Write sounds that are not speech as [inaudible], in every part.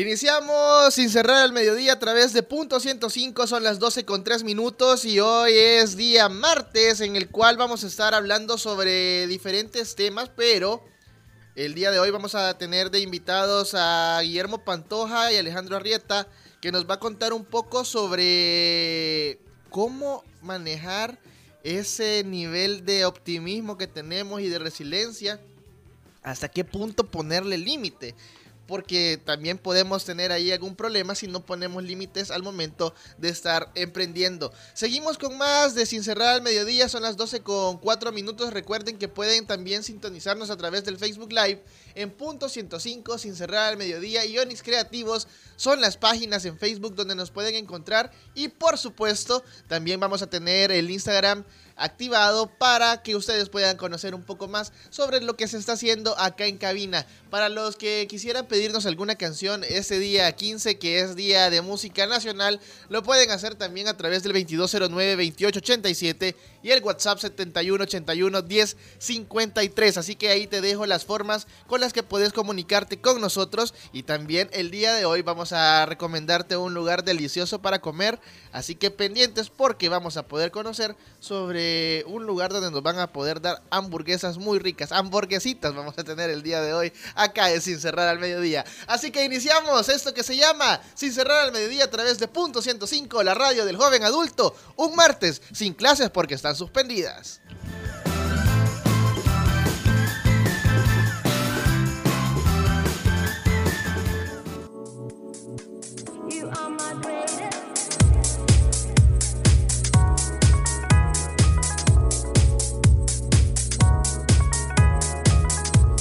Iniciamos sin cerrar el mediodía a través de punto 105, son las 12 con 3 minutos y hoy es día martes en el cual vamos a estar hablando sobre diferentes temas, pero el día de hoy vamos a tener de invitados a Guillermo Pantoja y Alejandro Arrieta que nos va a contar un poco sobre cómo manejar ese nivel de optimismo que tenemos y de resiliencia, hasta qué punto ponerle límite porque también podemos tener ahí algún problema si no ponemos límites al momento de estar emprendiendo. Seguimos con más de Sin Cerrar al Mediodía, son las 12 con 4 minutos. Recuerden que pueden también sintonizarnos a través del Facebook Live en punto 105, Sin Cerrar al Mediodía y Onix Creativos son las páginas en Facebook donde nos pueden encontrar y por supuesto también vamos a tener el Instagram activado para que ustedes puedan conocer un poco más sobre lo que se está haciendo acá en cabina. Para los que quisieran pedirnos alguna canción ese día 15 que es día de música nacional, lo pueden hacer también a través del 2209-2887 y el WhatsApp 7181-1053. Así que ahí te dejo las formas con las que puedes comunicarte con nosotros y también el día de hoy vamos a recomendarte un lugar delicioso para comer. Así que pendientes porque vamos a poder conocer sobre un lugar donde nos van a poder dar hamburguesas muy ricas, hamburguesitas vamos a tener el día de hoy acá en Sin Cerrar al Mediodía. Así que iniciamos esto que se llama Sin Cerrar al Mediodía a través de Punto 105, la radio del joven adulto, un martes sin clases porque están suspendidas.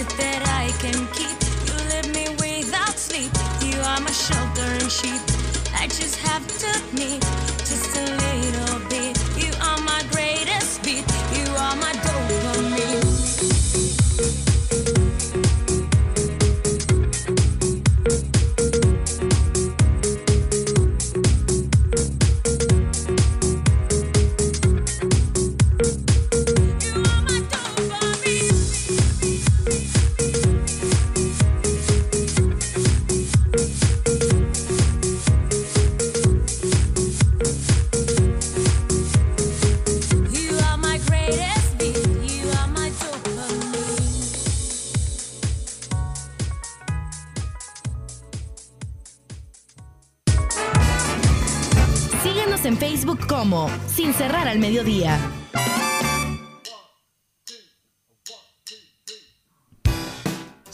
Breathe that I can keep. You leave me without sleep. You are my shelter and sheep. I just have to admit,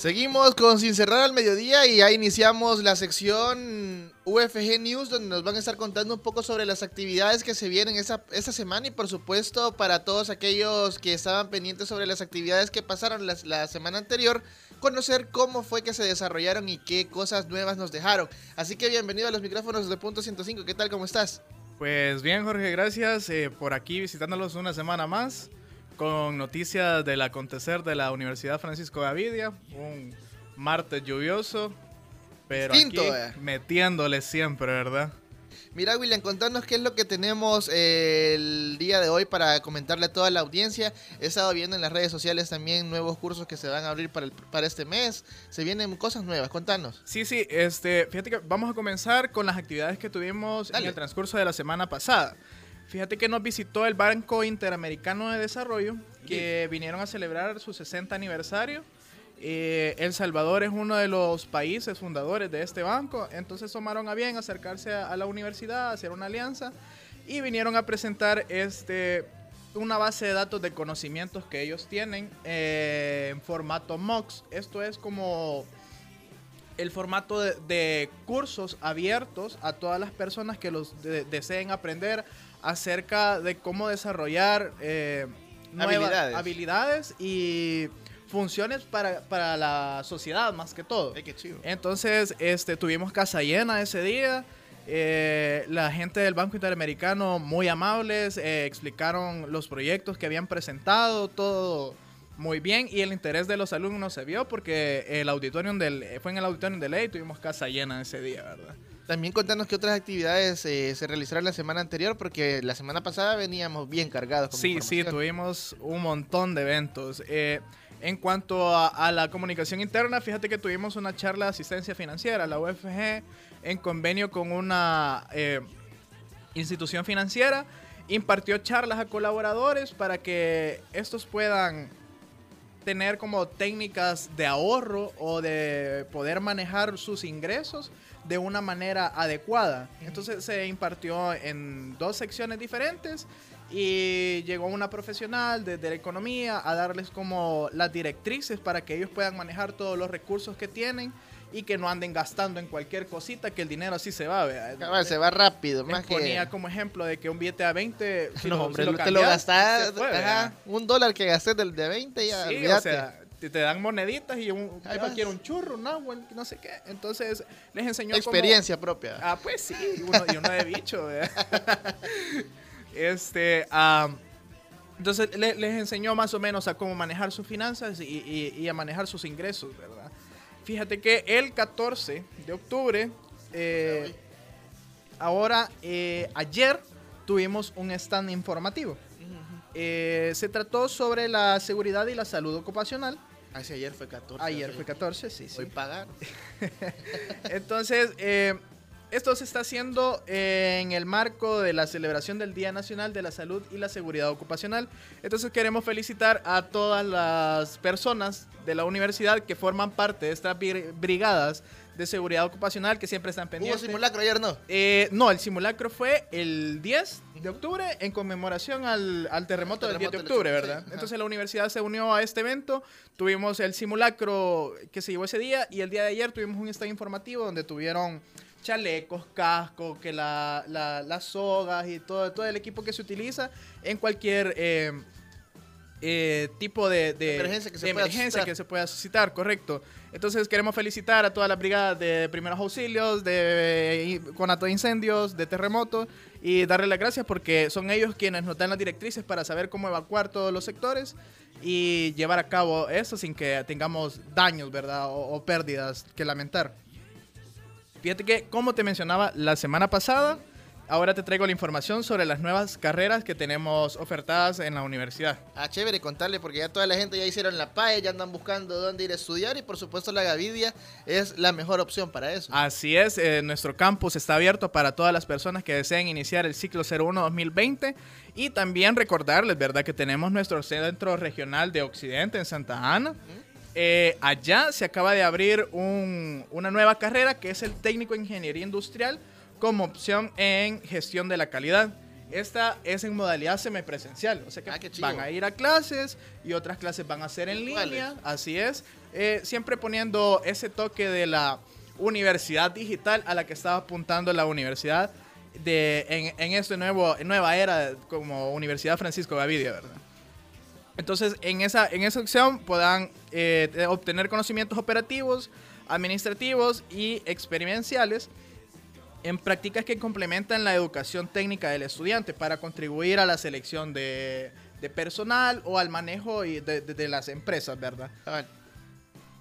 Seguimos con Sin Cerrar al Mediodía y ya iniciamos la sección UFG News donde nos van a estar contando un poco sobre las actividades que se vienen esta semana y por supuesto para todos aquellos que estaban pendientes sobre las actividades que pasaron la semana anterior, conocer cómo fue que se desarrollaron y qué cosas nuevas nos dejaron. Así que bienvenido a los micrófonos de Punto 105, ¿qué tal? ¿Cómo estás? Pues bien, Jorge, gracias eh, por aquí visitándolos una semana más con noticias del acontecer de la Universidad Francisco Gavidia. Un martes lluvioso, pero Distinto, aquí eh. metiéndole siempre, ¿verdad? Mira, William, contanos qué es lo que tenemos eh, el día de hoy para comentarle a toda la audiencia. He estado viendo en las redes sociales también nuevos cursos que se van a abrir para, el- para este mes. Se vienen cosas nuevas, contanos. Sí, sí, este, fíjate que vamos a comenzar con las actividades que tuvimos Dale. en el transcurso de la semana pasada. Fíjate que nos visitó el Banco Interamericano de Desarrollo, que vinieron a celebrar su 60 aniversario. Eh, el Salvador es uno de los países fundadores de este banco, entonces tomaron a bien acercarse a, a la universidad, hacer una alianza y vinieron a presentar este una base de datos de conocimientos que ellos tienen eh, en formato MOOCs. Esto es como el formato de, de cursos abiertos a todas las personas que los de- deseen aprender acerca de cómo desarrollar eh, nuevas Habilidades. habilidades y funciones para, para la sociedad más que todo. qué chido. Entonces, este, tuvimos casa llena ese día. Eh, la gente del Banco Interamericano muy amables, eh, explicaron los proyectos que habían presentado, todo muy bien y el interés de los alumnos se vio porque el auditorium del, fue en el auditorium de ley, tuvimos casa llena ese día, ¿verdad? También contanos qué otras actividades eh, se realizaron la semana anterior, porque la semana pasada veníamos bien cargados. Con Sí, sí, tuvimos un montón de eventos. Eh, en cuanto a, a la comunicación interna, fíjate que tuvimos una charla de asistencia financiera, la UFG, en convenio con una eh, institución financiera, impartió charlas a colaboradores para que estos puedan tener como técnicas de ahorro o de poder manejar sus ingresos de una manera adecuada. Entonces se impartió en dos secciones diferentes y llegó una profesional de, de la economía a darles como las directrices para que ellos puedan manejar todos los recursos que tienen y que no anden gastando en cualquier cosita que el dinero así se va. Cabal, se va rápido, más ponía que... como ejemplo de que un billete a 20, [laughs] si no, lo- hombre, si te lo fue, ajá, vea. un dólar que gasté del de 20 ya, Sí, o sea, te, te dan moneditas y un, quiero un churro, no, bueno, no sé qué. Entonces les enseñó cómo- Experiencia propia. Ah, pues sí, uno, y uno de bicho. ¿verdad? [laughs] este, am, entonces le- les enseñó más o menos a cómo manejar sus finanzas y, y- y a manejar sus ingresos, ¿verdad? Fíjate que el 14 de octubre, eh, ahora, eh, ayer tuvimos un stand informativo. Eh, se trató sobre la seguridad y la salud ocupacional. Así ayer fue 14. Ayer fue 14, sí, sí. Hoy pagar. [laughs] Entonces, eh, esto se está haciendo eh, en el marco de la celebración del Día Nacional de la Salud y la Seguridad Ocupacional. Entonces queremos felicitar a todas las personas de la universidad que forman parte de estas bri- brigadas de seguridad ocupacional que siempre están Hubo pendientes. simulacro ayer, ¿no? Eh, no, el simulacro fue el 10 de octubre en conmemoración al, al terremoto, del 10 de terremoto octubre, 86, ¿verdad? ajá. Entonces la universidad se unió a este evento, tuvimos el simulacro que se llevó ese día y el día de ayer tuvimos un stand informativo donde tuvieron chalecos, cascos, que la- la- las sogas y todo, todo el equipo que se utiliza en cualquier eh, eh, tipo de, de- Emergencia que se de pueda emergencia suscitar. que se pueda suscitar, correcto. Entonces queremos felicitar a todas las brigadas de primeros auxilios, de conato de incendios, de terremotos y darle las gracias porque son ellos quienes nos dan las directrices para saber cómo evacuar todos los sectores y llevar a cabo eso sin que tengamos daños, ¿verdad? O, o pérdidas que lamentar. Fíjate que, como te mencionaba la semana pasada, ahora te traigo la información sobre las nuevas carreras que tenemos ofertadas en la universidad. Ah, chévere contarle, porque ya toda la gente ya hicieron la PAE, ya andan buscando dónde ir a estudiar y por supuesto la Gavidia es la mejor opción para eso. Así es, eh, nuestro campus está abierto para todas las personas que deseen iniciar el ciclo 01-2020 y también recordarles, ¿verdad?, que tenemos nuestro centro regional de Occidente en Santa Ana. Eh, allá se acaba de abrir un- una nueva carrera que es el técnico en ingeniería industrial como opción en gestión de la calidad. Esta es en modalidad semipresencial, o sea que Ah, van a ir a clases y otras clases van a ser en línea, así es. eh, siempre poniendo ese toque de la universidad digital a la que estaba apuntando la universidad de, en, en esta nueva era como Universidad Francisco Gavidia, ¿verdad? Entonces, en esa, en esa opción puedan eh, obtener conocimientos operativos, administrativos y experienciales en prácticas que complementan la educación técnica del estudiante para contribuir a la selección de, de personal o al manejo de, de- de las empresas, ¿verdad?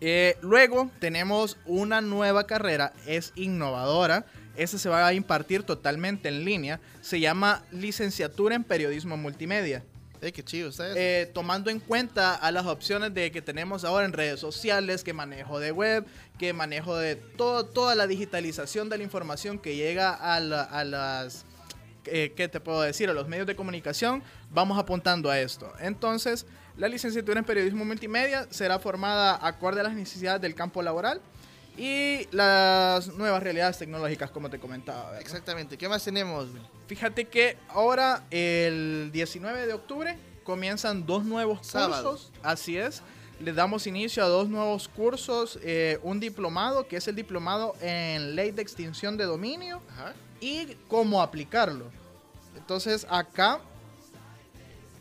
Eh, luego tenemos una nueva carrera, es innovadora. Esa se va a impartir totalmente en línea. Se llama Licenciatura en Periodismo Multimedia. Eh, qué chido. Eh, tomando en cuenta a las opciones de que tenemos ahora en redes sociales, que manejo de web, que manejo de todo, toda la digitalización de la información que llega a, la- a las, eh, ¿qué te puedo decir? A los medios de comunicación, vamos apuntando a esto. Entonces, la licenciatura en periodismo multimedia será formada acorde a las necesidades del campo laboral y las nuevas realidades tecnológicas, como te comentaba. ¿verdad? Exactamente. ¿Qué más tenemos? Fíjate que ahora, el 19 de octubre, comienzan dos nuevos Sábado. cursos. Así es. Le damos inicio a dos nuevos cursos. eh, un diplomado, que es el diplomado en ley de extinción de dominio Ajá. y cómo aplicarlo. Entonces, acá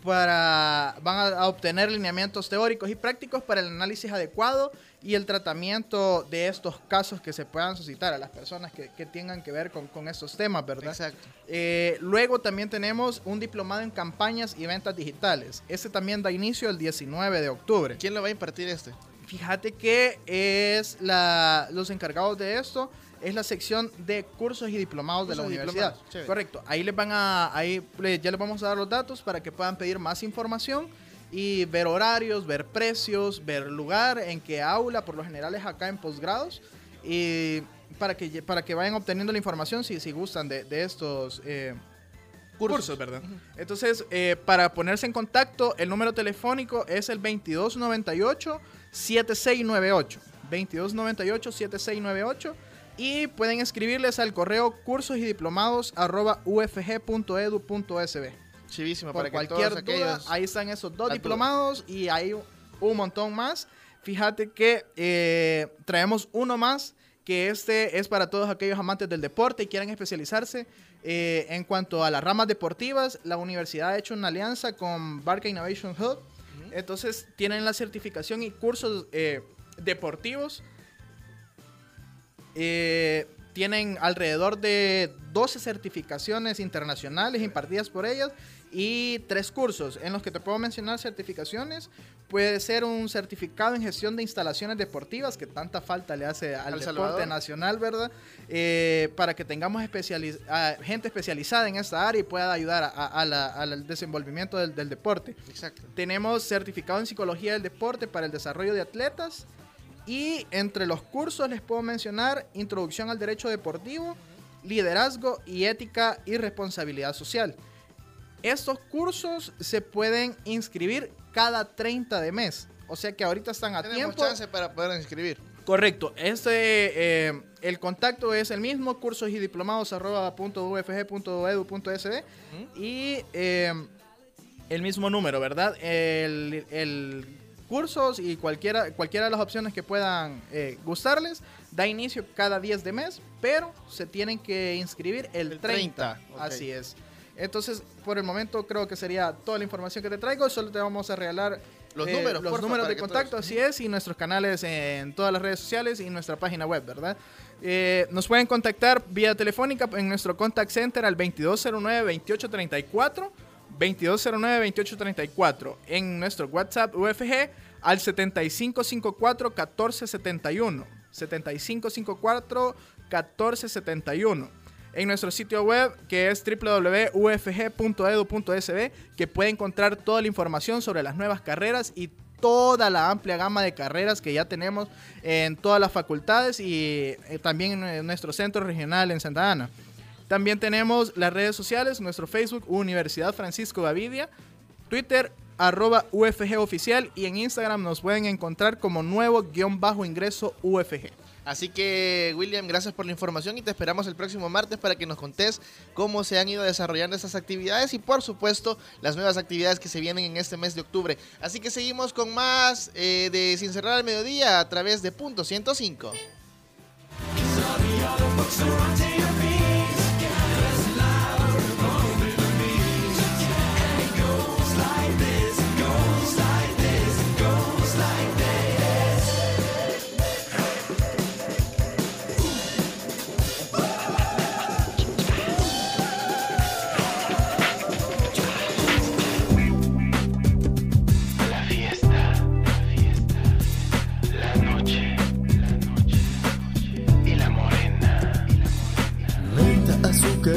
para, van a, a obtener lineamientos teóricos y prácticos para el análisis adecuado y el tratamiento de estos casos que se puedan suscitar a las personas que, que tengan que ver con, con estos temas, ¿verdad? Exacto. Eh, luego también tenemos un diplomado en campañas y ventas digitales. Este también da inicio el 19 de octubre. ¿Quién lo va a impartir este? Fíjate que es la, los encargados de esto es la sección de cursos y diplomados de la Cursos universidad. Correcto. Ahí les van a, ahí ya les vamos a dar los datos para que puedan pedir más información y ver horarios, ver precios, ver lugar, en qué aula, por lo general es acá en posgrados y para que para que vayan obteniendo la información si, si gustan de, de estos eh, cursos. ¿verdad? Entonces, eh, para ponerse en contacto, el número telefónico es el 2298-7698. 2298-7698. Y pueden escribirles al correo cursos y diplomados arroba ufg.edu.sb. Chivísimo, Por para que cualquier todos duda, aquellos... ahí están esos dos diplomados y hay un montón más. Fíjate que eh, traemos uno más, que este es para todos aquellos amantes del deporte y quieren especializarse. eh, en cuanto a las ramas deportivas, la universidad ha hecho una alianza con Barca Innovation Hub. Entonces tienen la certificación y cursos eh, deportivos. Eh, tienen alrededor de 12 certificaciones internacionales impartidas por ellas y tres cursos en los que te puedo mencionar certificaciones. Puede ser un certificado en gestión de instalaciones deportivas que tanta falta le hace al, Al deporte Salvador. nacional, ¿verdad? Eh, para que tengamos especializ- gente especializada en esta área y pueda ayudar a- a- a la- al desenvolvimiento del- del deporte. Exacto. Tenemos certificado en psicología del deporte para el desarrollo de atletas. Y entre los cursos les puedo mencionar Introducción al Derecho Deportivo, Liderazgo y Ética y Responsabilidad Social. Estos cursos se pueden inscribir cada 30 de mes. O sea que ahorita están a Tenemos tiempo. chance para poder inscribir. Correcto. Este, eh, el contacto es el mismo, cursos y diplomados arroba punto ufg punto edu punto sb. Y eh, el mismo número, ¿verdad? El, el cursos y cualquiera, cualquiera de las opciones que puedan eh, gustarles da inicio cada 10 de mes, pero se tienen que inscribir el, El 30. 30, ok. Así es. Entonces, por el momento creo que sería toda la información que te traigo. Solo te vamos a regalar Los eh, números, los porfa, números de contacto, todos- así es, y nuestros canales en todas las redes sociales y nuestra página web, ¿verdad? Eh, nos pueden contactar vía telefónica en nuestro contact center al 2209-2834, 2209-2834, en nuestro WhatsApp UFG al 7554-1471, 7554-1471 en nuestro sitio web que es www.ufg.edu.sb que puede encontrar toda la información sobre las nuevas carreras y toda la amplia gama de carreras que ya tenemos en todas las facultades y eh, también en nuestro centro regional en Santa Ana. También tenemos las redes sociales, nuestro Facebook Universidad Francisco Gavidia, Twitter arroba UFG oficial y en Instagram nos pueden encontrar como nuevo guion bajo ingreso UFG. Así que, William, gracias por la información y te esperamos el próximo martes para que nos contés cómo se han ido desarrollando estas actividades y, por supuesto, las nuevas actividades que se vienen en este mes de octubre. Así que seguimos con más eh, de Sin Cerrar al Mediodía a través de Punto 105.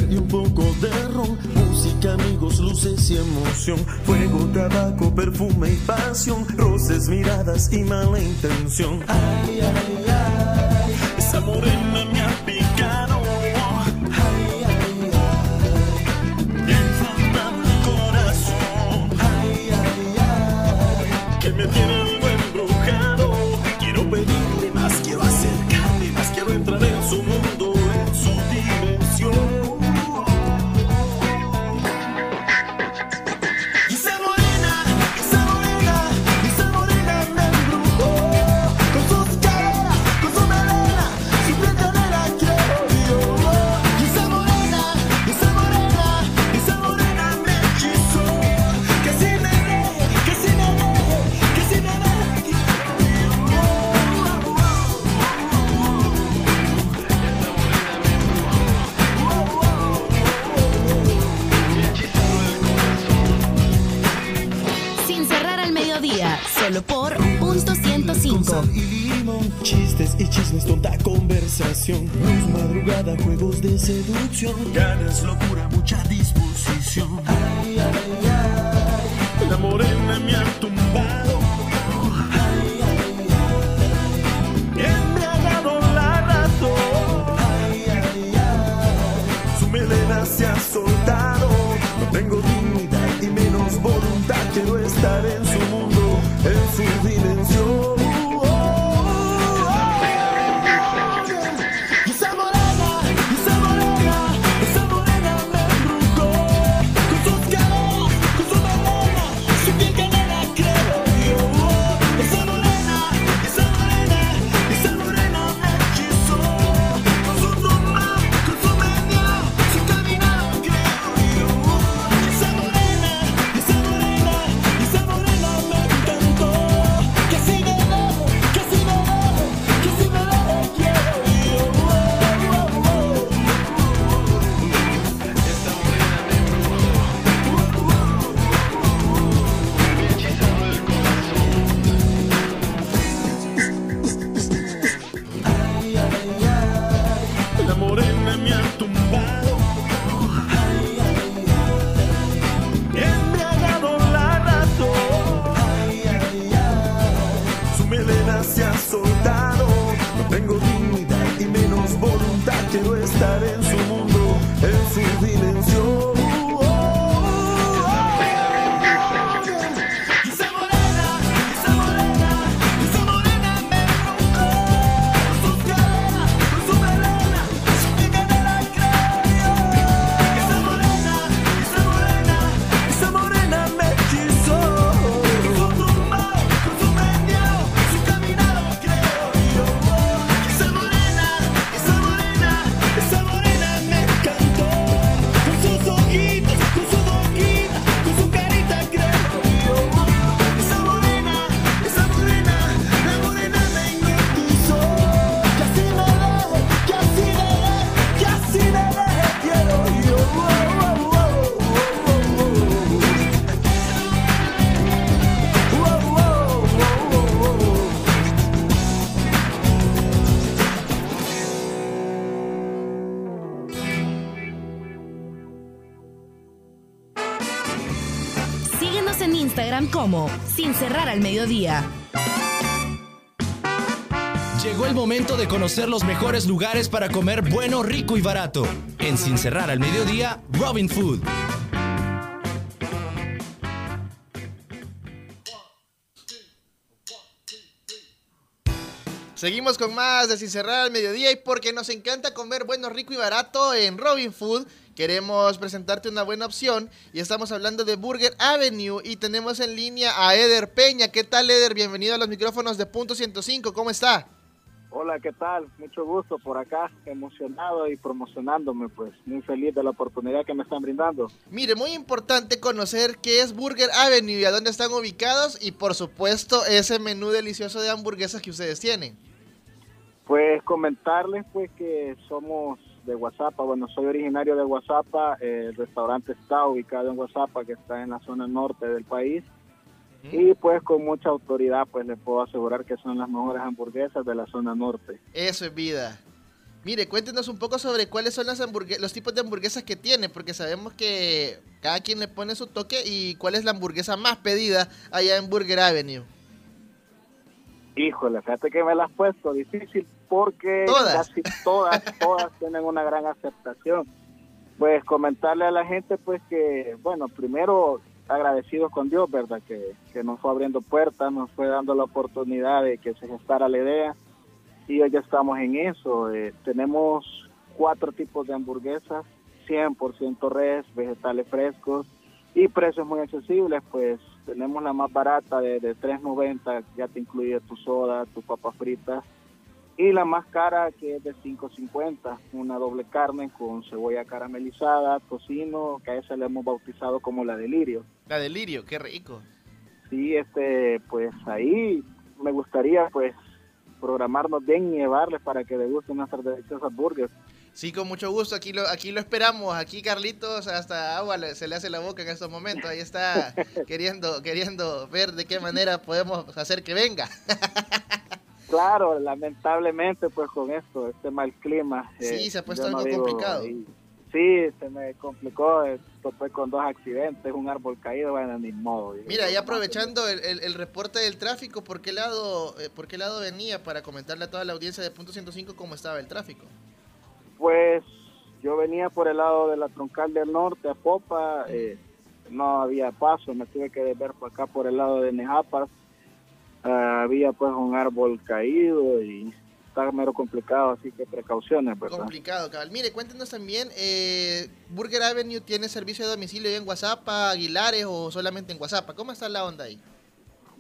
y un poco de ron. Música, amigos, luces y emoción. Fuego, tabaco, perfume y pasión. Roces, miradas y mala intención. Ay, ay, ay. Esa morena 就 de conocer los mejores lugares para comer bueno, rico y barato. En Sin Cerrar al Mediodía, Robin Food. Seguimos con más de Sin Cerrar al Mediodía y porque nos encanta comer bueno, rico y barato en Robin Food. Queremos presentarte una buena opción y estamos hablando de Burger Avenue y tenemos en línea a Eder Peña. ¿Qué tal Eder? Bienvenido a los micrófonos de Punto 105. ¿Cómo está? Hola, ¿qué tal? Mucho gusto por acá, emocionado y promocionándome, pues muy feliz de la oportunidad que me están brindando. Mire, muy importante conocer qué es Burger Avenue y a dónde están ubicados y por supuesto ese menú delicioso de hamburguesas que ustedes tienen. Pues comentarles pues que somos de Guasapa, bueno, soy originario de Guasapa, eh, el restaurante está ubicado en Guasapa, que está en la zona norte del país, y pues con mucha autoridad pues les puedo asegurar que son las mejores hamburguesas de la zona norte. Eso es vida. Mire, cuéntenos un poco sobre cuáles son las los tipos de hamburguesas que tiene, porque sabemos que cada quien le pone su toque y cuál es la hamburguesa más pedida allá en Burger Avenue. Híjole, fíjate que me la has puesto difícil porque Todas. casi todas, [laughs] todas tienen una gran aceptación. Pues comentarle a la gente pues que, bueno, primero agradecidos con Dios, ¿verdad? Que, que nos fue abriendo puertas, nos fue dando la oportunidad de que se gestara la idea y hoy ya estamos en eso. Eh, tenemos cuatro tipos de hamburguesas, 100% res, vegetales frescos y precios muy accesibles, pues tenemos la más barata de, de 3.90, ya te incluye tu soda, tu papas fritas, y la más cara que es de 5.50, una doble carne con cebolla caramelizada, tocino, que a esa le hemos bautizado como la delirio. La delirio, qué rico. Sí, este, pues ahí me gustaría pues programarnos bien y llevarles para que degusten nuestras deliciosas burgers. Sí, con mucho gusto. Aquí lo, aquí lo esperamos. Aquí Carlitos hasta agua le- se le hace la boca en estos momentos. Ahí está [laughs] queriendo, queriendo ver de qué manera podemos hacer que venga. [laughs] Claro, lamentablemente pues con esto, este mal clima. eh, Sí, se ha puesto yo no algo complicado. Sí, se me complicó, eh, topé con dos accidentes, un árbol caído, bueno, ni modo. Mira, y aprovechando el, el- el reporte del tráfico, ¿por qué lado, eh, por qué lado venía para comentarle a toda la audiencia de Punto 105 cómo estaba el tráfico? Pues yo venía por el lado de la troncal del norte a Popa, eh, no había paso, me tuve que ver por acá por el lado de Nejapas. Ah, había pues un árbol caído y está mero complicado, así que precauciones, ¿verdad? Complicado, cabal. Mire, cuéntenos también, eh, Burger Avenue tiene servicio de domicilio en WhatsApp, Aguilares o solamente en WhatsApp. ¿Cómo está la onda ahí?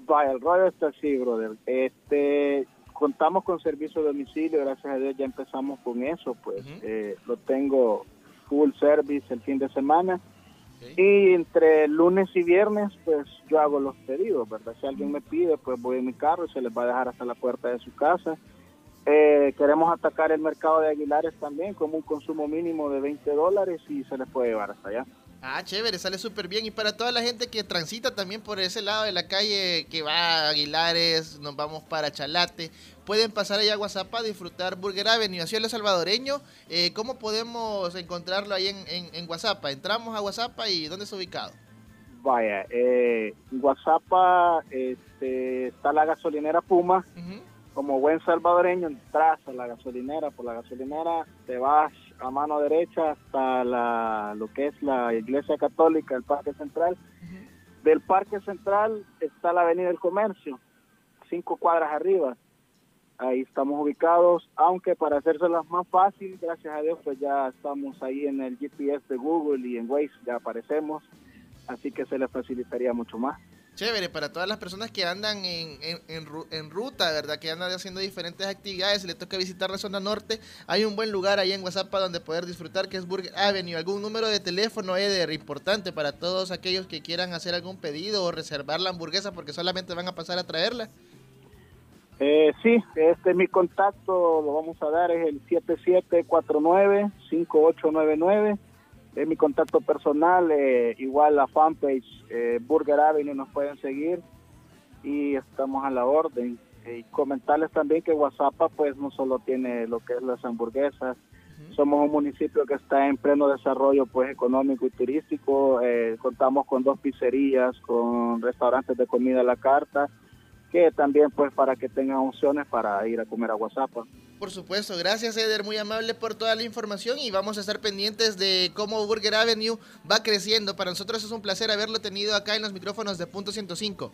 Vaya, el rollo está así, brother. Este, contamos con servicio de domicilio, gracias a Dios ya empezamos con eso, pues eh, lo tengo full service el fin de semana. Y entre lunes y viernes, pues yo hago los pedidos, ¿verdad? Si alguien me pide, pues voy en mi carro y se les va a dejar hasta la puerta de su casa. Eh, queremos atacar el mercado de Aguilares también como un consumo mínimo de 20 dólares y se les puede llevar hasta allá. Ah, chévere, sale súper bien. Y para toda la gente que transita también por ese lado de la calle, que va a Aguilares, nos vamos para Chalate, pueden pasar allá a WhatsApp a disfrutar Burger Avenue. Así lo salvadoreño, eh, ¿cómo podemos encontrarlo ahí en, en? Entramos a WhatsApp y ¿dónde está ubicado? Vaya, eh, en WhatsApp este, está la gasolinera Puma. Como buen salvadoreño, entras a la gasolinera, por la gasolinera, te vas a mano derecha hasta la, lo que es la iglesia católica, el Parque Central. Del Parque Central está la Avenida del Comercio, cinco cuadras arriba. Ahí estamos ubicados, aunque para hacérselas más fácil, gracias a Dios, pues ya estamos ahí en el GPS de Google y en Waze ya aparecemos, así que se les facilitaría mucho más. Chévere, para todas las personas que andan en, en, en en ruta, ¿verdad? Que andan haciendo diferentes actividades y le toca visitar la zona norte, hay un buen lugar ahí en para donde poder disfrutar, que es Burger Avenue. ¿Algún número de teléfono, Eder, importante para todos aquellos que quieran hacer algún pedido o reservar la hamburguesa porque solamente van a pasar a traerla? Eh, sí, este mi contacto lo vamos a dar es el 7749-5899. Es mi contacto personal, eh, igual la fanpage eh, Burger Avenue nos pueden seguir y estamos a la orden. Eh, y comentarles también que WhatsApp pues no solo tiene lo que es las hamburguesas, somos un municipio que está en pleno desarrollo pues económico y turístico, eh, contamos con dos pizzerías, con restaurantes de comida a la carta, que también pues para que tengan opciones para ir a comer a WhatsApp. Por supuesto, gracias Eder, muy amable por toda la información y vamos a estar pendientes de cómo Burger Avenue va creciendo. Para nosotros es un placer haberlo tenido acá en los micrófonos de Punto 105.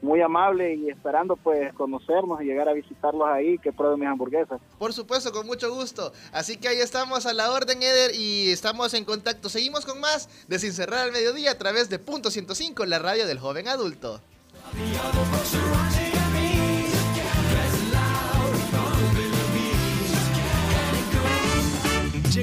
muy amable y esperando pues conocernos y llegar a visitarlos ahí, que prueben mis hamburguesas. Por supuesto, con mucho gusto. Así que ahí estamos a la orden, Eder, y estamos en contacto. Seguimos con más de Sin Cerrar al Mediodía a través de Punto 105, la radio del joven adulto.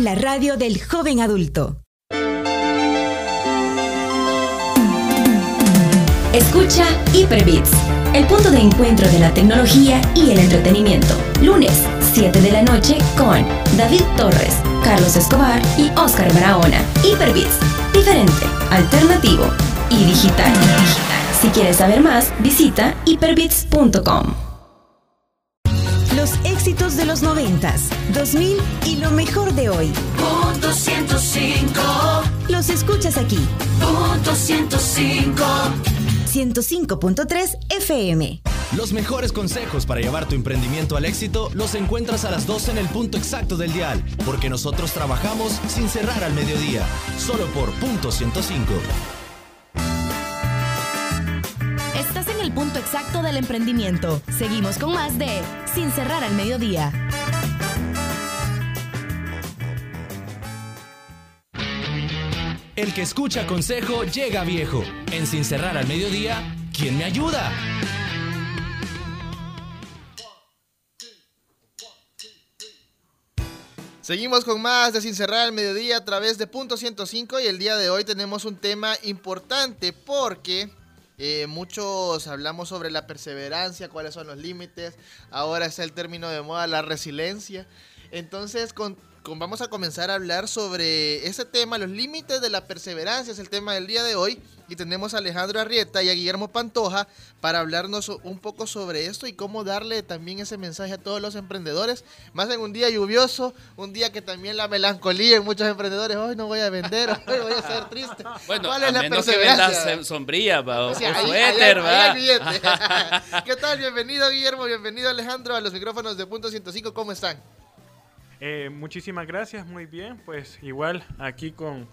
La radio del joven adulto. Escucha Hyperbits, el punto de encuentro de la tecnología y el entretenimiento. Lunes, 7 de la noche con David Torres, Carlos Escobar y Oscar Barahona. Hyperbits, diferente, alternativo y digital. Si quieres saber más, visita hyperbits.com. Los éxitos de los noventas, 2000 y lo mejor de hoy. Punto 105. Los escuchas aquí. Punto 105. 105.3 FM. Los mejores consejos para llevar tu emprendimiento al éxito los encuentras a las 12 en el punto exacto del dial, porque nosotros trabajamos sin cerrar al mediodía, solo por punto 105. Estás en el punto exacto del emprendimiento. Seguimos con más de Sin cerrar al mediodía. El que escucha consejo llega viejo. En Sin cerrar al mediodía, ¿quién me ayuda? Seguimos con más de Sin Cerrar al Mediodía a través de Punto 105 y el día de hoy tenemos un tema importante porque eh, muchos hablamos sobre la perseverancia, cuáles son los límites, ahora está el término de moda, la resiliencia. Entonces, con, vamos a comenzar a hablar sobre ese tema, los límites de la perseverancia, es el tema del día de hoy. Y tenemos a Alejandro Arrieta y a Guillermo Pantoja para hablarnos un poco sobre esto y cómo darle también ese mensaje a todos los emprendedores. Más en un día lluvioso, un día que también la melancolía en muchos emprendedores, hoy no voy a vender, [laughs] hoy voy a ser triste. Bueno, ¿Cuál a es la menos que perseverancia? eh, sombría va, o, O sea, o ahí- suéter, ahí- va. ahí. [laughs] [laughs] ¿Qué tal? Bienvenido Guillermo, bienvenido Alejandro a los micrófonos de Punto 105. ¿Cómo están? Eh, muchísimas gracias, muy bien. Pues igual aquí con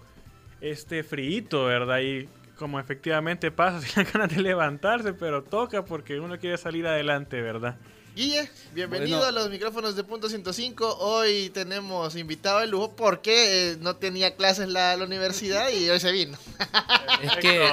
este friito, ¿verdad? Y como efectivamente pasa, [laughs] sin ganas de levantarse, pero toca porque uno quiere salir adelante, ¿verdad? Guille, bienvenido Bueno. a los micrófonos de Punto 105. Hoy tenemos invitado de lujo porque eh, no tenía clases la, la universidad y hoy se vino. [laughs] Es que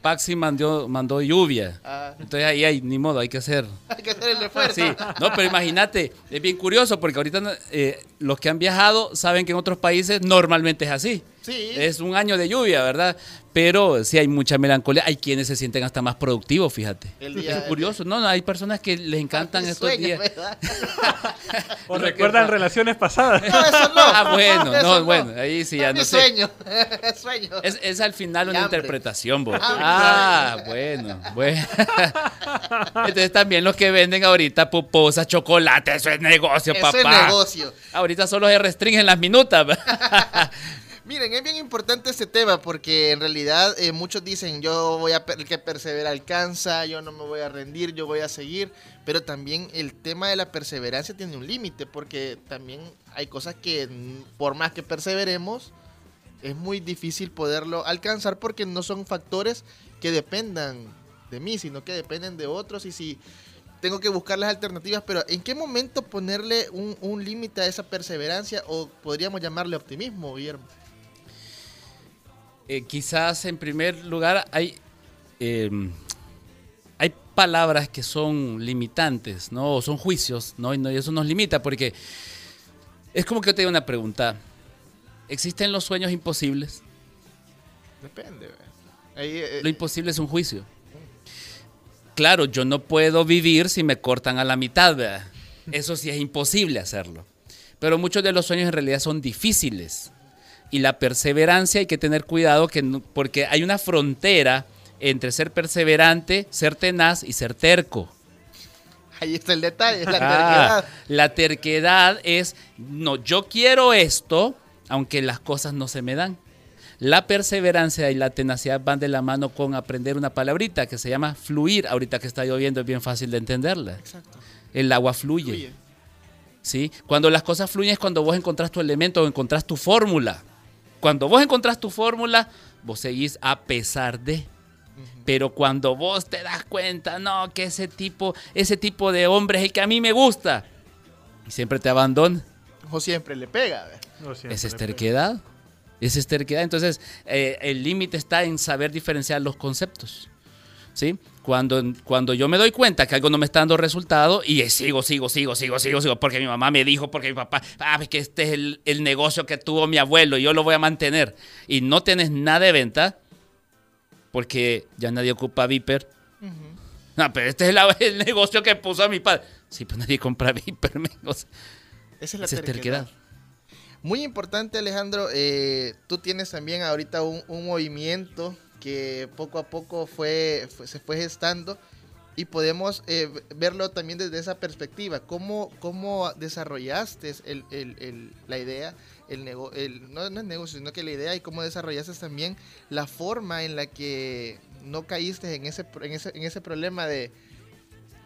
Paxi mandó, mandó lluvia. Ah. Entonces ahí hay, ni modo, hay que hacer. [laughs] Hay que hacer el esfuerzo. Sí, no, pero imagínate, es bien curioso porque ahorita eh, los que han viajado saben que en otros países normalmente es así. Sí. Es un año de lluvia, ¿verdad? Pero sí hay mucha melancolía. Hay quienes se sienten hasta más productivos, fíjate. El día- es curioso. No, no, hay personas que les encantan estos Sueño, días. [laughs] O recuerdan relaciones pasadas. No, eso no. Ah, bueno, Eso no, bueno, ahí sí, ya es no sé. sueño. [laughs] sueño. Es, es al final una interpretación, vos. Ah, bueno, bueno. [laughs] Entonces también los que venden ahorita puposas, chocolate, eso es negocio, Eso papá. es negocio. Ahorita solo se restringen las minutas. Miren, es bien importante este tema porque en realidad eh, muchos dicen yo voy a el que persevera alcanza, yo no me voy a rendir, yo voy a seguir, pero también el tema de la perseverancia tiene un límite porque también hay cosas que mm, por más que perseveremos es muy difícil poderlo alcanzar porque no son factores que dependan de mí, sino que dependen de otros y si tengo que buscar las alternativas, pero ¿en qué momento ponerle un, un límite a esa perseverancia o podríamos llamarle optimismo, Guillermo? Eh, quizás en primer lugar hay, eh, hay palabras que son limitantes, ¿no? O son juicios, ¿no? Y, no- y eso nos limita porque es como que yo te digo una pregunta. ¿Existen los sueños imposibles? Depende. eh, Lo imposible es un juicio. Claro, yo no puedo vivir si me cortan a la mitad, ¿verdad? Eso sí es imposible hacerlo. Pero muchos de los sueños en realidad son difíciles. Y la perseverancia hay que tener cuidado que no- porque hay una frontera entre ser perseverante, ser tenaz y ser terco. Ahí está el detalle, la Ah, terquedad. la terquedad es, no, yo quiero esto, aunque las cosas no se me dan. La perseverancia y la tenacidad van de la mano con aprender una palabrita que se llama fluir. Ahorita que está lloviendo es bien fácil de entenderla. Exacto. El agua fluye. Fluye. ¿sí? Cuando las cosas fluyen es cuando vos encontrás tu elemento o encontrás tu fórmula. Cuando vos encontrás tu fórmula, vos seguís a pesar de. Pero cuando vos te das cuenta, no, que ese tipo, ese tipo de hombre es el que a mí me gusta, y siempre te abandona. O siempre le pega. siempre Esa es terquedad. Esa es terquedad. Entonces, eh, el límite está en saber diferenciar los conceptos. ¿Sí? Cuando, cuando yo me doy cuenta que algo no me está dando resultado y sigo, sigo, sigo, sigo, sigo, sigo, porque mi mamá me dijo, porque mi papá, ah, es que este es el, el negocio que tuvo mi abuelo y yo lo voy a mantener. Y no tienes nada de venta, porque ya nadie ocupa Viper. No, pero este es el, el negocio que puso a mi padre. Sí, pues nadie compra Viper. men, o sea, Esa es la terquedad. Muy importante, Alejandro. eh, tú tienes también ahorita un, un movimiento que poco a poco fue, se fue gestando y podemos eh, verlo también desde esa perspectiva. ¿Cómo, cómo desarrollaste el- el- el- la idea? El nego- el- no, no negocio, sino que la idea y cómo desarrollaste también la forma en la que no caíste en ese, en ese, en ese problema de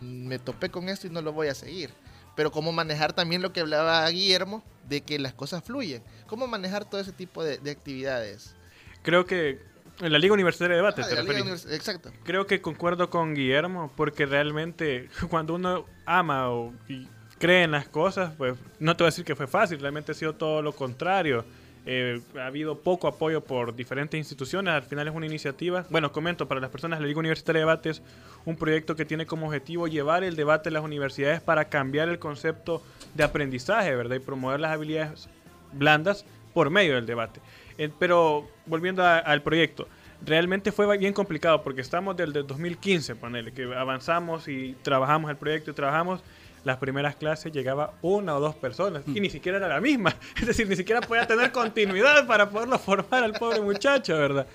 me topé con esto y no lo voy a seguir. Pero cómo manejar también lo que hablaba Guillermo, de que las cosas fluyen. ¿Cómo manejar todo ese tipo de actividades? Creo que en la Liga Universitaria de Debate, Ah, te referís. Exacto. Creo que concuerdo con Guillermo, porque realmente [laughs] cuando uno ama o y cree en las cosas, pues no te voy a decir que fue fácil, realmente ha sido todo lo contrario. Eh, ha habido poco apoyo por diferentes instituciones, al final es una iniciativa, bueno, comento, para las personas, la Liga Universitaria de Debate es un proyecto que tiene como objetivo llevar el debate a las universidades para cambiar el concepto de aprendizaje, ¿verdad? Y promover las habilidades blandas por medio del debate. Eh, pero volviendo a- al proyecto, realmente fue bien complicado porque estamos del, del 2015, ponele, que avanzamos y trabajamos el proyecto y trabajamos. Las primeras clases llegaba una o dos personas y ni siquiera era la misma. [laughs] Es decir, ni siquiera podía tener continuidad para poderlo formar al pobre muchacho, ¿verdad?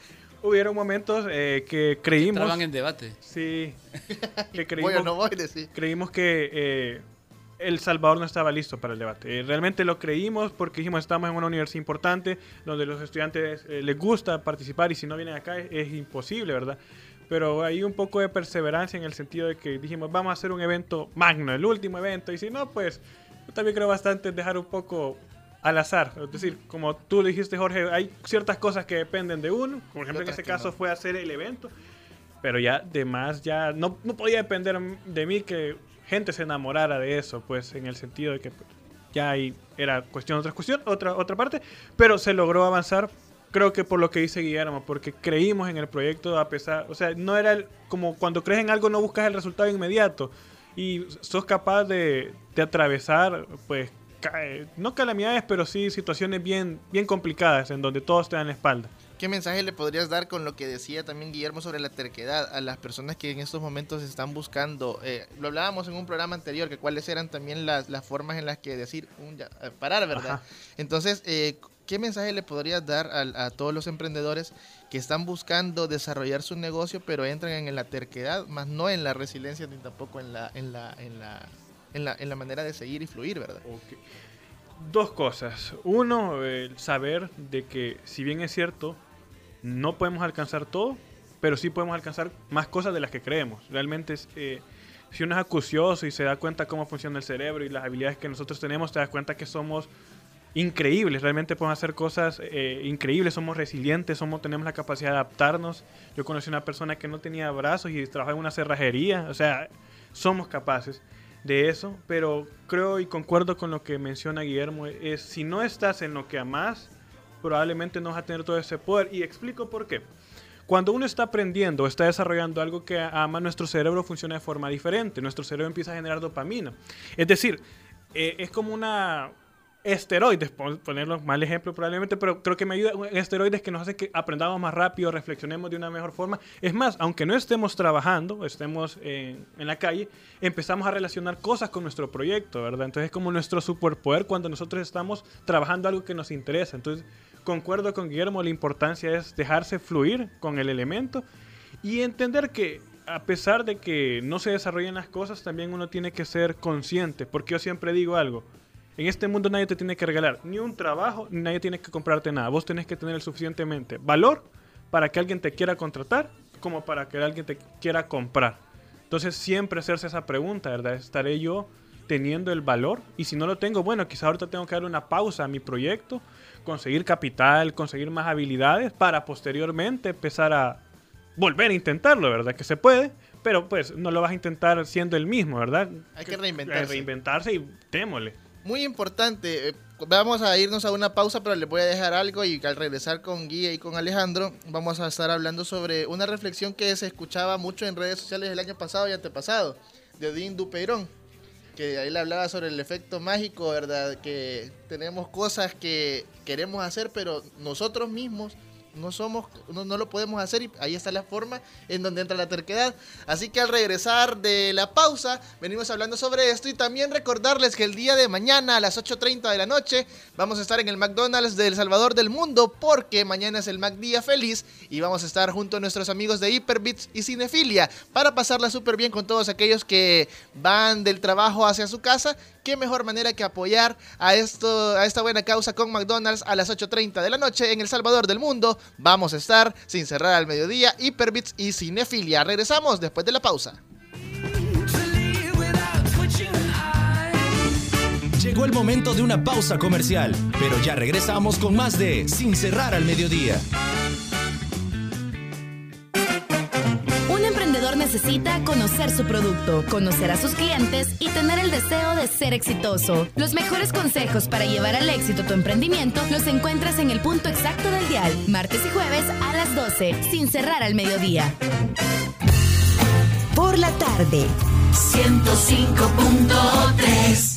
Hubieron momentos eh, que creímos... Traban en debate. Sí. Que [laughs] Voy creímos, o no voy, decir. creímos que eh, El Salvador no estaba listo para el debate. Eh, realmente lo creímos porque dijimos estamos en una universidad importante donde los estudiantes eh, les gusta participar y si no vienen acá es, es imposible, ¿verdad? Pero hay un poco de perseverancia en el sentido de que dijimos vamos a hacer un evento magno, el último evento, y si no, pues yo también creo bastante dejar un poco al azar. Es decir, como tú dijiste, Jorge, hay ciertas cosas que dependen de uno. Por ejemplo, en que caso no. fue hacer el evento. Pero ya, de más, ya no, no podía depender de mí que gente se enamorara de eso, pues en el sentido de que ya ahí era cuestión, otra cuestión, otra, otra parte. Pero se logró avanzar, creo que por lo que dice Guillermo, porque creímos en el proyecto a pesar, o sea, no era el- como cuando crees en algo no buscas el resultado inmediato y sos capaz de, de atravesar, pues, eh, no calamidades, pero sí situaciones bien, bien complicadas en donde todos te dan la espalda. ¿Qué mensaje le podrías dar con lo que decía también Guillermo sobre la terquedad a las personas que en estos momentos están buscando? eh, lo hablábamos en un programa anterior, que cuáles eran también las, las formas en las que decir un ya- eh, parar, ¿verdad? Ajá. Entonces, eh, ¿qué mensaje le podrías dar a, todos los emprendedores que están buscando desarrollar su negocio, pero entran en la terquedad, más no en la resiliencia ni tampoco en la, en la, en la, en la, en la manera de seguir y fluir, ¿verdad? Dos cosas. Uno, el saber de que si bien es cierto, no podemos alcanzar todo, pero sí podemos alcanzar más cosas de las que creemos. Realmente, eh, si uno es acucioso y se da cuenta cómo funciona el cerebro y las habilidades que nosotros tenemos, te das cuenta que somos increíbles, realmente podemos hacer cosas eh, increíbles, somos resilientes, somos, tenemos la capacidad de adaptarnos. Yo conocí una persona que no tenía brazos y trabajaba en una cerrajería, o sea, somos capaces de eso, pero creo y concuerdo con lo que menciona Guillermo, es si no estás en lo que amas, probablemente no vas a tener todo ese poder. Y explico por qué. Cuando uno está aprendiendo está desarrollando algo que ama, nuestro cerebro funciona de forma diferente. Nuestro cerebro empieza a generar dopamina. Es decir, eh, es como una esteroides, por ponerlo mal ejemplo probablemente, pero creo que me ayuda. Esteroides que nos hace que aprendamos más rápido, reflexionemos de una mejor forma. Es más, aunque no estemos trabajando, estemos en, en la calle, empezamos a relacionar cosas con nuestro proyecto, ¿verdad? Entonces es como nuestro superpoder cuando nosotros estamos trabajando algo que nos interesa. Entonces, concuerdo con Guillermo, la importancia es dejarse fluir con el elemento Y entender que a pesar de que no se desarrollen las cosas, también uno tiene que ser consciente, porque yo siempre digo algo. En este mundo nadie te tiene que regalar ni un trabajo, ni nadie tiene que comprarte nada. Vos tenés que tener el suficientemente valor para que alguien te quiera contratar, como para que alguien te quiera comprar. Entonces siempre hacerse esa pregunta, ¿verdad? ¿Estaré yo teniendo el valor? Y si no lo tengo, bueno, quizá ahorita tengo que dar una pausa a mi proyecto, conseguir capital, conseguir más habilidades para posteriormente empezar a volver a intentarlo, ¿verdad? Que se puede, pero pues no lo vas a intentar siendo el mismo, ¿verdad? Hay que reinventarse. Reinventarse y démosle. Muy importante. eh, Vamos a irnos a una pausa, pero les voy a dejar algo y al regresar con Guía y con Alejandro vamos a estar hablando sobre una reflexión que se escuchaba mucho en redes sociales el año pasado y antepasado de Odín Dupeirón, que ahí le hablaba sobre el efecto mágico, ¿verdad? Que tenemos cosas que queremos hacer, pero nosotros mismos no somos, no, no lo podemos hacer y ahí está la forma en donde entra la terquedad. Así que al regresar de la pausa, venimos hablando sobre esto y también recordarles que el día de mañana a las 8.30 de la noche vamos a estar en el McDonald's de El Salvador del Mundo porque mañana es el Mac Día Feliz y vamos a estar junto a nuestros amigos de Hyperbits y Cinefilia para pasarla súper bien con todos aquellos que van del trabajo hacia su casa. Qué mejor manera que apoyar a, esto, a esta buena causa con McDonald's a las 8.30 de la noche en El Salvador del Mundo. Vamos a estar sin cerrar al mediodía, Hyperbits y Cinefilia. Regresamos después de la pausa. Llegó el momento de una pausa comercial, pero ya regresamos con más de Sin cerrar al mediodía. Necesita conocer su producto, conocer a sus clientes y tener el deseo de ser exitoso. Los mejores consejos para llevar al éxito tu emprendimiento los encuentras en el punto exacto del dial, martes y jueves a las 12, sin cerrar al mediodía. Por la tarde. 105.3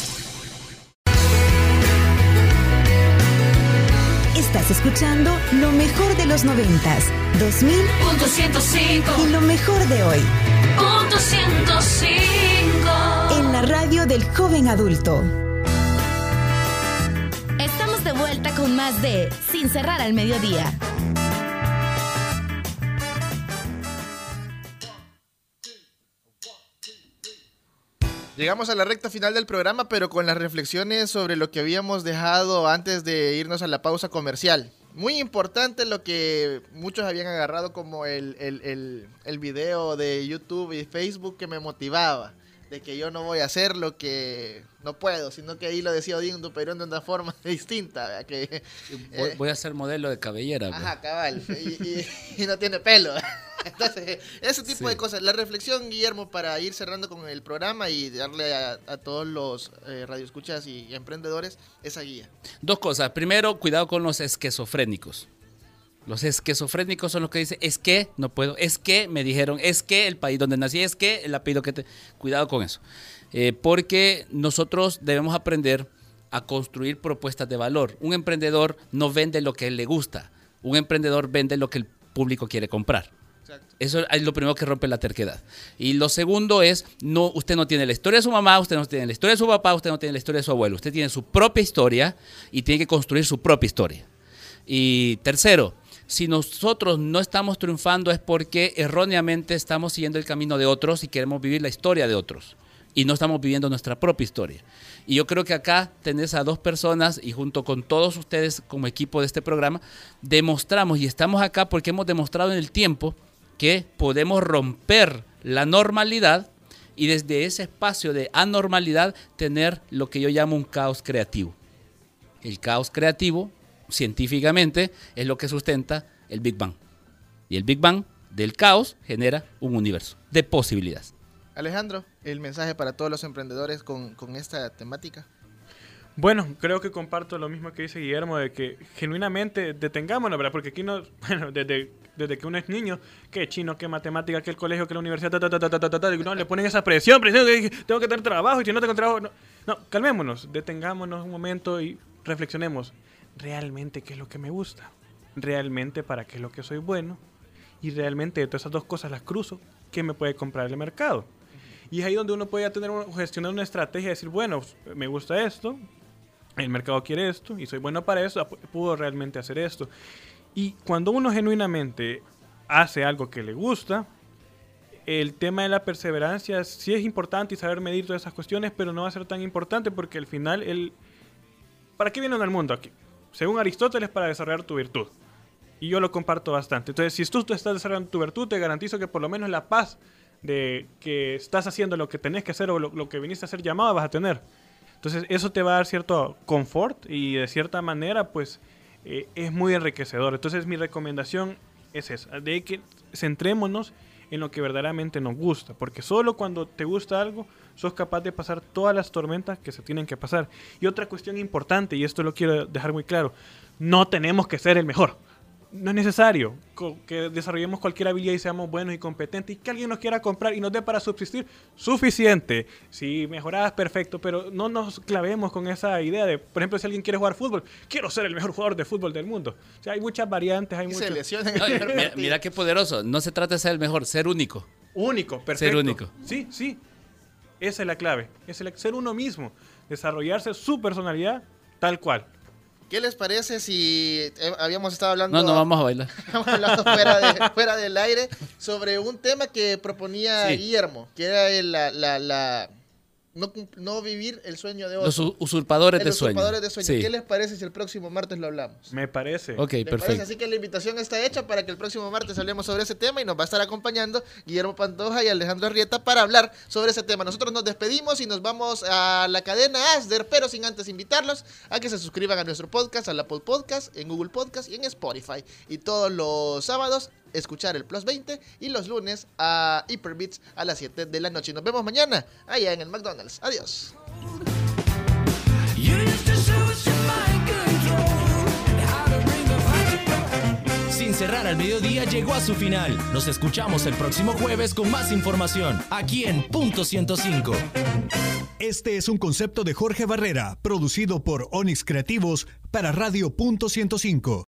Escuchando lo mejor de los noventas, 2000 Punto 105. y lo mejor de hoy. Punto 105. En la radio del joven adulto. Estamos de vuelta con más de Sin cerrar al mediodía. Llegamos a la recta final del programa, pero con las reflexiones sobre lo que habíamos dejado antes de irnos a la pausa comercial. Muy importante lo que muchos habían agarrado como el, el, el, video de YouTube y Facebook que me motivaba. De que yo no voy a hacer lo que no puedo, sino que ahí lo decía Odín Duperón de una forma [laughs] distinta. ¿verdad? Que, Voy, eh, voy a ser modelo de cabellera. pues. Ajá, cabal. Y, y- [laughs] y no tiene pelo. [laughs] Entonces, ese tipo de cosas. La reflexión, Guillermo, para ir cerrando con el programa y darle a, a todos los eh, radioescuchas y emprendedores esa guía. Dos cosas. Primero, cuidado con los esquizofrénicos. Los esquizofrénicos son los que dicen, es que no puedo, es que me dijeron, es que el país donde nací, es que el apellido que te... Cuidado con eso. Eh, porque nosotros debemos aprender a construir propuestas de valor. Un emprendedor no vende lo que le gusta. Un emprendedor vende lo que el público quiere comprar. Eso es lo primero que rompe la terquedad. Y lo segundo es, no, usted no tiene la historia de su mamá, usted no tiene la historia de su papá, usted no tiene la historia de su abuelo. Usted tiene su propia historia y tiene que construir su propia historia. Y tercero, si nosotros no estamos triunfando es porque erróneamente estamos siguiendo el camino de otros y queremos vivir la historia de otros. Y no estamos viviendo nuestra propia historia. Y yo creo que acá tenés a dos personas y junto con todos ustedes como equipo de este programa, demostramos y estamos acá porque hemos demostrado en el tiempo que podemos romper la normalidad y desde ese espacio de anormalidad tener lo que yo llamo un caos creativo. El caos creativo, científicamente es lo que sustenta el Big Bang. Y el Big Bang del caos genera un universo de posibilidades. Alejandro, el mensaje para todos los emprendedores con, con esta temática. Bueno, creo que comparto lo mismo que dice Guillermo, de que genuinamente detengámonos, ¿verdad? Porque aquí no, [laughs] bueno, desde, desde que uno es niño, que chino, que matemática, que el colegio, que la universidad, ta, ta, ta, no, le ponen esa presión, presión, que tengo que tener trabajo y si no tengo trabajo, no, no calmémonos, detengámonos un momento y reflexionemos realmente qué es lo que me gusta, realmente para qué es lo que soy bueno y realmente de todas esas dos cosas las cruzo, ¿qué me puede comprar el mercado? Y es ahí donde uno puede tener gestionar una estrategia y decir, bueno, me gusta esto, el mercado quiere esto y soy bueno para eso, pu- puedo realmente hacer esto. Y cuando uno genuinamente hace algo que le gusta, el tema de la perseverancia sí es importante y saber medir todas esas cuestiones, pero no va a ser tan importante porque al final el... ¿Para qué viene uno al mundo aquí? Según Aristóteles, para desarrollar tu virtud. Y yo lo comparto bastante. Entonces, si tú, tú estás desarrollando tu virtud, te garantizo que por lo menos la paz de que estás haciendo lo que tenés que hacer o lo, que viniste a ser llamado vas a tener. Entonces, eso te va a dar cierto confort y de cierta manera, pues, eh, es muy enriquecedor. Entonces, mi recomendación es esa, de que centrémonos en lo que verdaderamente nos gusta, porque solo cuando te gusta algo, sos capaz de pasar todas las tormentas que se tienen que pasar. Y otra cuestión importante, y esto lo quiero dejar muy claro, no tenemos que ser el mejor. No es necesario que desarrollemos cualquier habilidad y seamos buenos y competentes y que alguien nos quiera comprar y nos dé para subsistir suficiente. Si mejoras, perfecto, pero no nos clavemos con esa idea de, por ejemplo, si alguien quiere jugar fútbol, quiero ser el mejor jugador de fútbol del mundo. O sea, hay muchas variantes, hay primer mira, mira qué poderoso. No se trata de ser el mejor, ser único. Único, perfecto. Ser único. Sí, sí. Esa es la clave. Es el ser uno mismo. Desarrollarse su personalidad tal cual. ¿Qué les parece si eh, habíamos estado hablando, No, no vamos a bailar. [laughs] hablado fuera, de- fuera del aire sobre un tema que proponía Sí. Guillermo, que era la, la, la- no, vivir el sueño de otro. Los usurpadores El de sueño. usurpadores de sueño. Sí. ¿Qué les parece si el próximo martes lo hablamos? Me parece. Ok, perfecto. Así que la invitación está hecha para que el próximo martes hablemos sobre ese tema y nos va a estar acompañando Guillermo Pantoja y Alejandro Arrieta para hablar sobre ese tema. Nosotros nos despedimos y nos vamos a la cadena Asder, pero sin antes invitarlos a que se suscriban a nuestro podcast, a la Apple Podcast, en Google Podcast y en Spotify. Y todos los sábados escuchar el Plus 20 y los lunes a Hyperbeats a las 7 de la noche. Nos vemos mañana allá en el McDonald's. Adiós. Sin cerrar al mediodía llegó a su final. Nos escuchamos el próximo jueves con más información, aquí en Punto 105. Este es un concepto de Jorge Barrera, producido por Onix Creativos para Radio Punto 105.